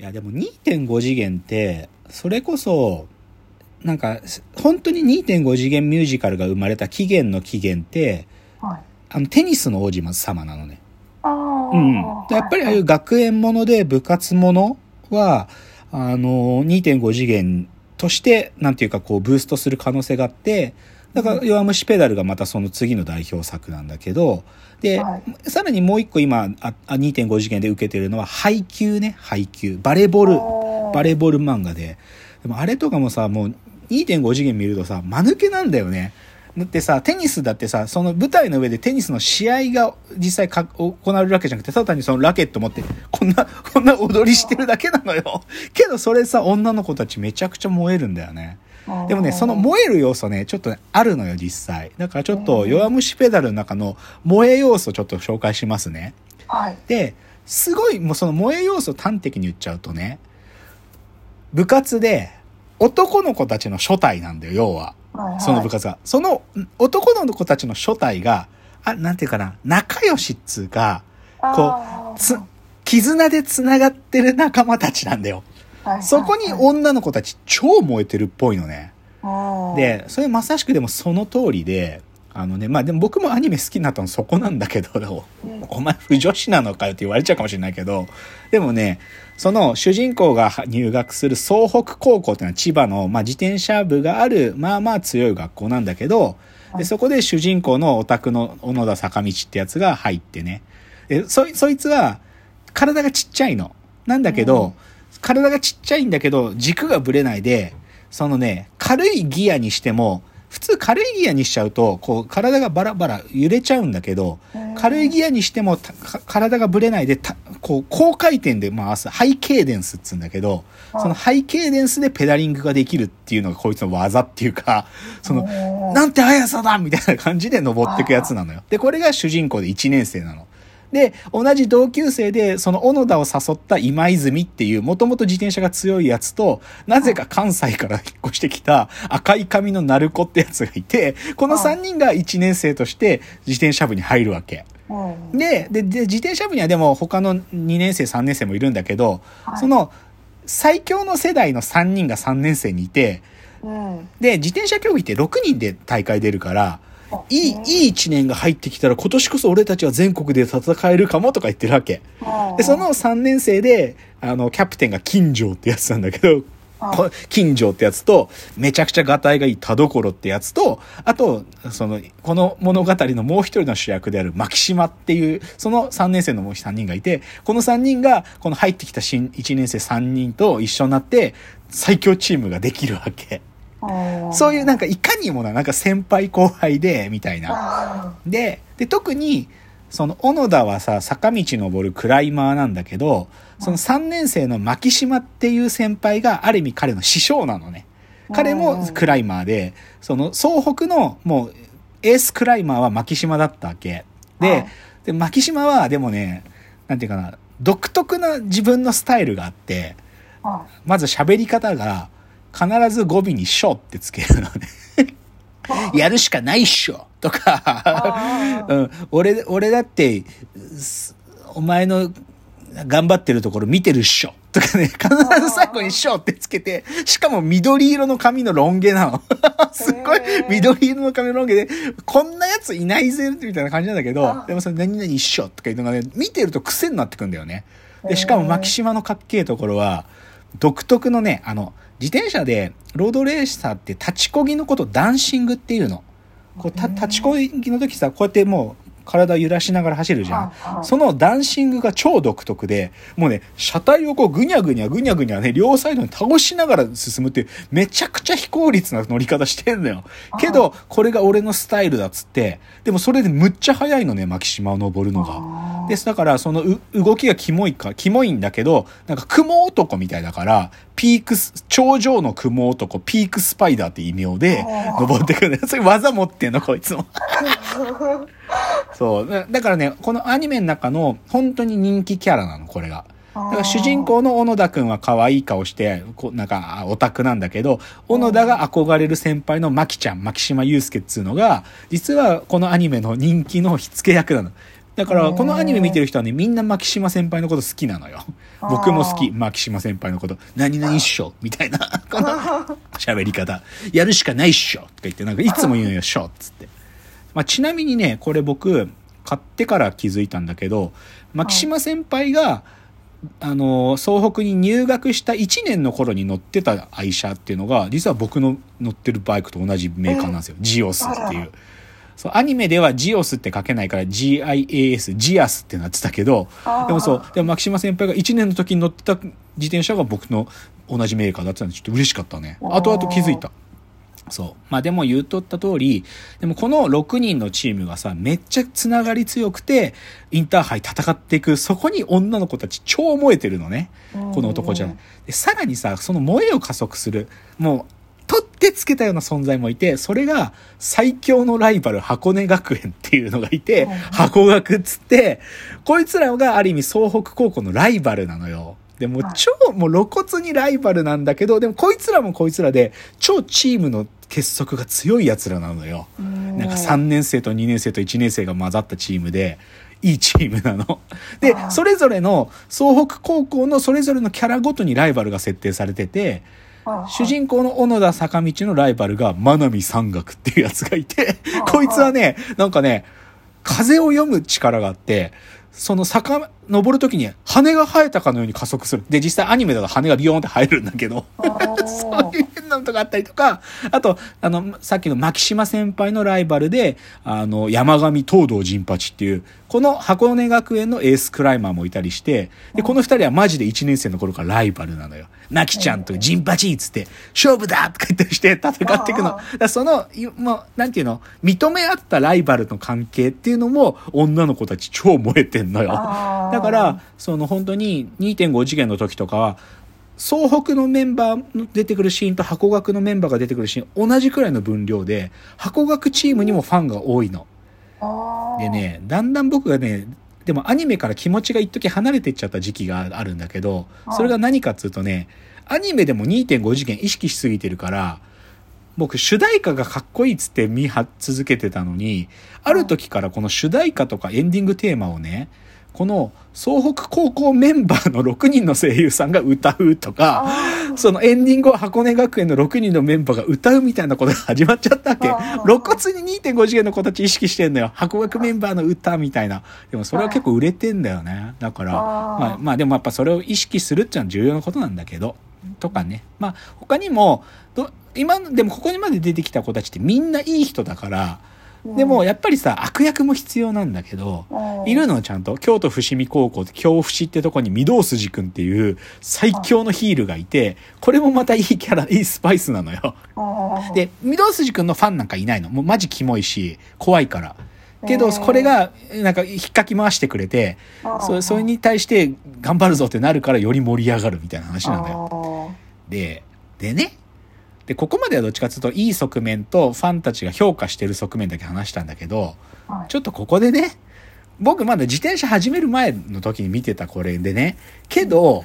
いやでも2.5次元って、それこそ、なんか、本当に2.5次元ミュージカルが生まれた起源の起源って、はい。あの、テニスの王子様なのね。ああ。うん。やっぱりああいう学園もので部活ものは、あの、2.5次元として、なんていうかこう、ブーストする可能性があって、だから、弱虫ペダルがまたその次の代表作なんだけど、で、はさらにもう一個今、ああ2.5次元で受けてるのは、配球ね、配球。バレーボール、バレーボール漫画で。でもあれとかもさ、もう2.5次元見るとさ、間抜けなんだよね。だってさ、テニスだってさ、その舞台の上でテニスの試合が実際か行われるわけじゃなくて、ただ単にそのラケット持って、こんな、こんな踊りしてるだけなのよ。けどそれさ、女の子たちめちゃくちゃ燃えるんだよね。でもね、その燃える要素ね、ちょっとね、あるのよ、実際。だからちょっと、弱虫ペダルの中の燃え要素ちょっと紹介しますね。はい。で、すごい、もうその萌え要素端的に言っちゃうとね、部活で男の子たちの初体なんだよ、要は。はいはいその部活が。そのん男の子たちの初体が、あ、なんていうかな、仲良しっつうか、こう、つ、絆で繋がってる仲間たちなんだよ。そこに女の子たち超燃えてるっぽいのね。うんで、それまさしくでもその通りで、あのね、まあでも僕もアニメ好きになったのそこなんだけど、うんお前不女子なのかよって言われちゃうかもしれないけど、でもね、その主人公が入学する総北高校っていうのは千葉の、まあ、自転車部がある、まあまあ強い学校なんだけど、でそこで主人公のオタクの小野田坂道ってやつが入ってね。でそい、そいつは体がちっちゃいの。なんだけど、うん体がちっちゃいんだけど軸がぶれないで、そのね、軽いギアにしても、普通軽いギアにしちゃうと、こう体がバラバラ揺れちゃうんだけど、うん。軽いギアにしても体がぶれないでたこう高回転で回すハイケーデンスっつうんだけどはいそのハイケーデンスでペダリングができるっていうのがこいつの技っていうかそのうんなんて速さだみたいな感じで登っていくやつなのよ。でこれが主人公で1年生なので同じ同級生でその小野田を誘った今泉っていうもともと自転車が強いやつとなぜか関西から引っ越してきた赤い髪の鳴子ってやつがいてこの3人が1年生として自転車部に入るわけ。うんででで自転車部にはでも他の2年生3年生もいるんだけど、はい。その最強の世代の3人が3年生にいてうん。で自転車競技って6人で大会出るからあいいいい1年が入ってきたら今年こそ俺たちは全国で戦えるかもとか言ってるわけ。うん。でその3年生であのキャプテンが金城ってやつなんだけど金城ってやつと、めちゃくちゃガタイがいい田所ってやつと、あと、その、この物語のもう一人の主役である牧島っていう、その3年生のもう3人がいて、この3人が、この入ってきた新1年生3人と一緒になって、最強チームができるわけ。うんそういうなんかいかにもな、なんか先輩後輩で、みたいな。あで、で、特に、その、小野田はさ、坂道登るクライマーなんだけど、その3年生の牧島っていう先輩が、ある意味彼の師匠なのね。彼もクライマーで、その、総北の、もう、エースクライマーは牧島だったわけ。で、はいで牧島は、でもね、なんていうかな、独特な自分のスタイルがあって、まず喋り方が、必ず語尾にしょってつけるのね。やるしかないっしょ。とか、うん、俺、俺だって、すお前の頑張ってるところ見てるっしょ。とかね、必ず最後にしょってつけて、しかも緑色の髪のロン毛なの。すっごい緑色の髪のロン毛で、こんなやついないぜみたいな感じなんだけどあ、でもそれ何々一緒とかいうのがね、見てると癖になってくんだよね。で、しかも牧島のかっけえところは、独特のね、あの、自転車でロードレーサーって立ちこぎのことダンシングっていうの。こうた立ちこぎの時さ、こうやってもう体揺らしながら走るじゃん。そのダンシングが超独特で、もうね、車体をこうぐにゃぐにゃぐにゃぐにゃね、両サイドに倒しながら進むっていう、めちゃくちゃ非効率な乗り方してんのよ。けど、これが俺のスタイルだっつって、でもそれでむっちゃ速いのね、牧島を登るのが。です。だから、そのう動きがキモいか、キモいんだけど、なんか雲男みたいだから、ピークス、頂上の雲男、ピークスパイダーって異名で登ってくるんだよ。そういう技持ってんの、こいつも。そう。だだからね、このアニメの中の本当に人気キャラなの、これが。だから主人公の小野田くんは可愛い顔して、こうなんかあオタクなんだけど、小野田が憧れる先輩のマキちゃん、牧島祐介っつうのが、実はこのアニメの人気の火付け役なの。だから、このアニメ見てる人はね、みんな牧島先輩のこと好きなのよ。僕も好き、牧島先輩のこと。何々っしょみたいな、この 喋り方。やるしかないっしょとか言って、なんかいつも言うのよ、しょっつって。まあ、ちなみにね、これ僕、買ってから気づいたんだけど、牧島先輩が、あの、総北に入学した1年の頃に乗ってた愛車っていうのが、実は僕の乗ってるバイクと同じメーカーなんですよ。ジオスっていう。そう、アニメではジオスって書けないから GIAS、ジアスってなってたけど、でもそう、でも牧島先輩が1年の時に乗ってた自転車が僕の同じメーカーだったんでちょっと嬉しかったね。後々気づいた。そう。まあでも言うとった通り、でもこの6人のチームがさ、めっちゃつながり強くて、インターハイ戦っていく、そこに女の子たち超燃えてるのね。この男じゃない。で、さらにさ、その燃えを加速する、もう、取ってつけたような存在もいて、それが最強のライバル箱根学園っていうのがいて、箱学っつって、こいつらがある意味総北高校のライバルなのよ。でもう超もう露骨にライバルなんだけど、でもこいつらもこいつらで超チームの結束が強い奴らなのよ。なんか3年生と2年生と1年生が混ざったチームで、いいチームなの。で、それぞれの総北高校のそれぞれのキャラごとにライバルが設定されてて、主人公の小野田坂道のライバルが真波山岳っていうやつがいて、こいつはね、なんかね、風を読む力があって、その坂、登るときに羽が生えたかのように加速する。で、実際アニメだと羽がビヨーンって生えるんだけど、そういう変なのとかあったりとか、あと、あの、さっきの牧島先輩のライバルで、あの、山上東堂陣八っていう、この箱根学園のエースクライマーもいたりして、で、この二人はマジで1年生の頃からライバルなのよ。なきちゃんと陣八っつって、勝負だとか言ったりして戦っていくの。だその、いもう、なんていうの、認め合ったライバルの関係っていうのも、女の子たち超燃えてんのよ。だから、その本当に2.5次元の時とかは、総北のメンバーの出てくるシーンと箱学のメンバーが出てくるシーン、同じくらいの分量で、箱学チームにもファンが多いの。でね、だんだん僕がね、でもアニメから気持ちが一時離れていっちゃった時期があるんだけど、それが何かっつうとね、アニメでも2.5次元意識しすぎてるから、僕主題歌がかっこいいっつって見は続けてたのに、ある時からこの主題歌とかエンディングテーマをね、この総北高校メンバーの6人の声優さんが歌うとか、そのエンディングを箱根学園の6人のメンバーが歌うみたいなことが始まっちゃったわけ。露骨に2.5次元の子たち意識してんのよ。箱学メンバーの歌みたいな。でもそれは結構売れてんだよね。だから、まあ、まあでもやっぱそれを意識するっていうのは重要なことなんだけど、とかね。まあ他にも、ど今、でもここにまで出てきた子たちってみんないい人だから、でもやっぱりさ、悪役も必要なんだけど、いるのちゃんと。京都伏見高校京伏ってとこに御堂筋くんっていう最強のヒールがいて、これもまたいいキャラ、いいスパイスなのよ。で、御堂筋くんのファンなんかいないの。もうマジキモいし、怖いから。けど、これが、なんか、引っかき回してくれて、そそれに対して頑張るぞってなるからより盛り上がるみたいな話なんだよ。で、でね、で、ここまではどっちかというと、いい側面とファンたちが評価してる側面だけ話したんだけど、ちょっとここでね、僕まだ自転車始める前の時に見てたこれでね、けど、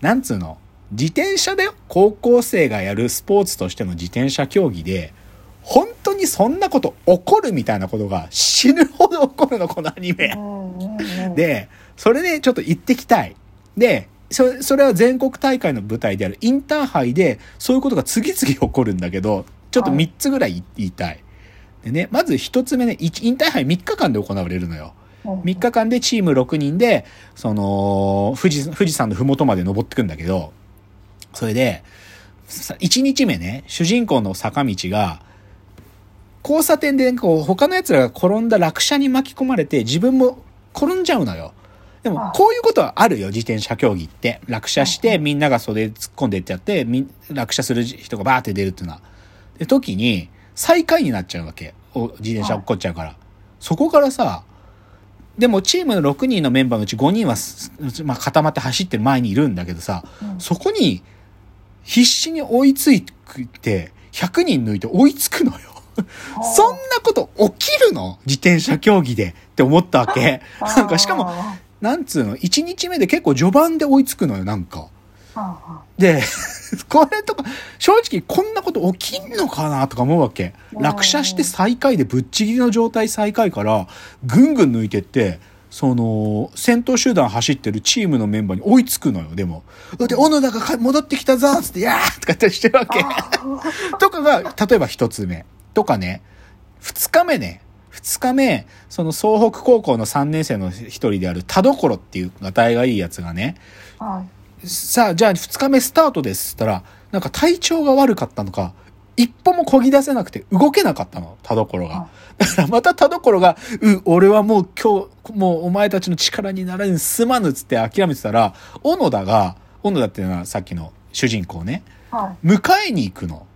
なんつうの、自転車だよ。高校生がやるスポーツとしての自転車競技で、本当にそんなこと起こるみたいなことが死ぬほど起こるの、このアニメ。で、それでちょっと行ってきたい。で、それ、それは全国大会の舞台であるインターハイで、そういうことが次々起こるんだけど、ちょっと3つぐらい言いたい。でね、まず1つ目ね、インターハイ3日間で行われるのよ。3日間でチーム6人で、その、富士、富士山の麓まで登ってくんだけど、それで、1日目ね、主人公の坂道が、交差点で、こう、他の奴らが転んだ落車に巻き込まれて、自分も転んじゃうのよ。でも、こういうことはあるよ、自転車競技って。落車して、みんなが袖突っ込んでってやって、み落車する人がバーって出るっていうのは。で、時に、最下位になっちゃうわけ。お自転車落っこっちゃうから。そこからさ、でもチームの6人のメンバーのうち5人は、まあ、固まって走ってる前にいるんだけどさ、そこに必死に追いついて、100人抜いて追いつくのよ。そんなこと起きるの？自転車競技でって思ったわけ。なんかしかも、なんつうの、1日目で結構序盤で追いつくのよ、なんか。で、これとか、正直こんなこと起きんのかなとか思うわけ。落車して最下位でぶっちぎりの状態最下位から、ぐんぐん抜いてって、その、先頭集団走ってるチームのメンバーに追いつくのよ、でも。で、小野田がか戻ってきたぞつって、やーとか言ったりしてるわけ。とかが、例えば一つ目。とかね、二日目ね。二日目、その総北高校の3年生の一人である田所っていうがたいがいいやつがね、はい。さあ、じゃあ2日目スタートですって言ったら、なんか体調が悪かったのか、一歩も漕ぎ出せなくて動けなかったの、田所が。だからまた田所が、う、俺はもう今日、もうお前たちの力にならぬすまぬっつって諦めてたら、小野田が、小野田っていうのはさっきの主人公ね、はい。迎えに行くの。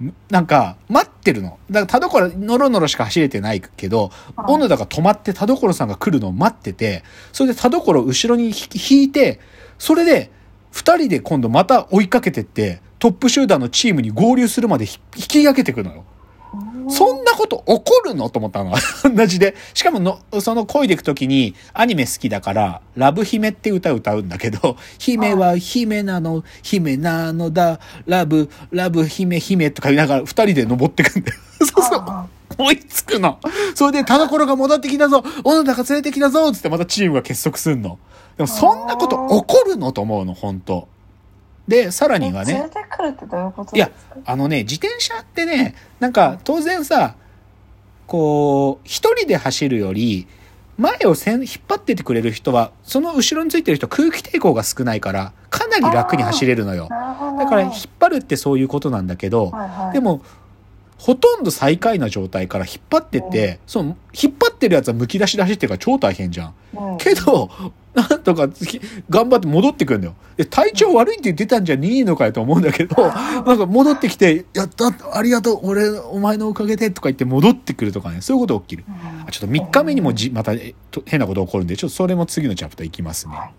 むなんか、待ってるの。だから田所、ノロノロしか走れてないけど、はい小野田が止まって田所さんが来るのを待ってて、それで田所を後ろに引いて、それで、二人で今度また追いかけてって、トップ集団のチームに合流するまでひ引き上げてくのよ。そんなこと起こるの？と思ったの。同じで。しかもの、その恋でいくときにアニメ好きだから、ラブ姫って歌歌うんだけど、姫は姫なの、姫なのだ、ラブ、ラブ姫姫とか言いながら二人で登ってくんだよ。そうそう。あ追いつくの。それで、田所が戻ってきたぞ小野田が連れてきたぞつってまたチームが結束すんの。でもそんなこと起こるのと思うの、本当で、さらにはね。連れてくるってどういうこといやあのね、自転車ってね、なんか当然さ、こう、一人で走るより、前をせん引っ張っててくれる人は、その後ろについてる人空気抵抗が少ないから、かなり楽に走れるのよ。だから引っ張るってそういうことなんだけど、はいはい、でも、ほとんど最下位な状態から引っ張ってって、その、引っ張ってるやつは剥き出しで走ってるから超大変じゃん。うんけど、なんとかひ頑張って戻ってくるんだよ。で、体調悪いって言ってたんじゃねえのかよと思うんだけど、なんか戻ってきて、やった、ありがとう、俺、お前のおかげでとか言って戻ってくるとかね、そういうこと起きる。ちょっと3日目にもじまた変なこと起こるんで、ちょっとそれも次のチャプターいきますね。はい